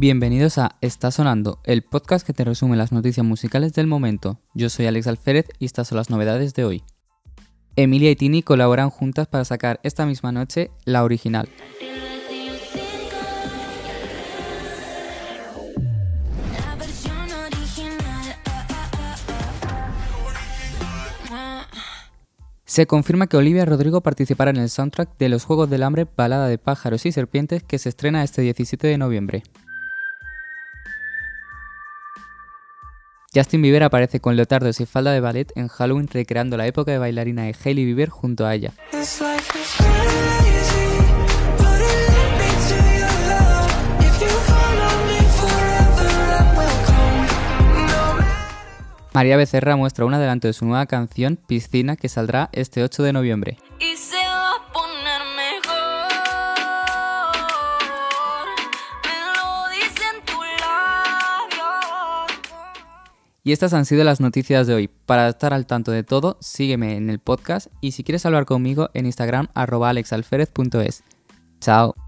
Bienvenidos a Está Sonando, el podcast que te resume las noticias musicales del momento. Yo soy Alex Alférez y estas son las novedades de hoy. Emilia y Tini colaboran juntas para sacar esta misma noche la original. Se confirma que Olivia Rodrigo participará en el soundtrack de los Juegos del Hambre Balada de Pájaros y Serpientes que se estrena este 17 de noviembre. Justin Bieber aparece con leotardos y falda de ballet en Halloween recreando la época de bailarina de Hailey Bieber junto a ella. María Becerra muestra un adelanto de su nueva canción Piscina que saldrá este 8 de noviembre. Y estas han sido las noticias de hoy. Para estar al tanto de todo, sígueme en el podcast y si quieres hablar conmigo en Instagram arroba alexalferez.es. Chao.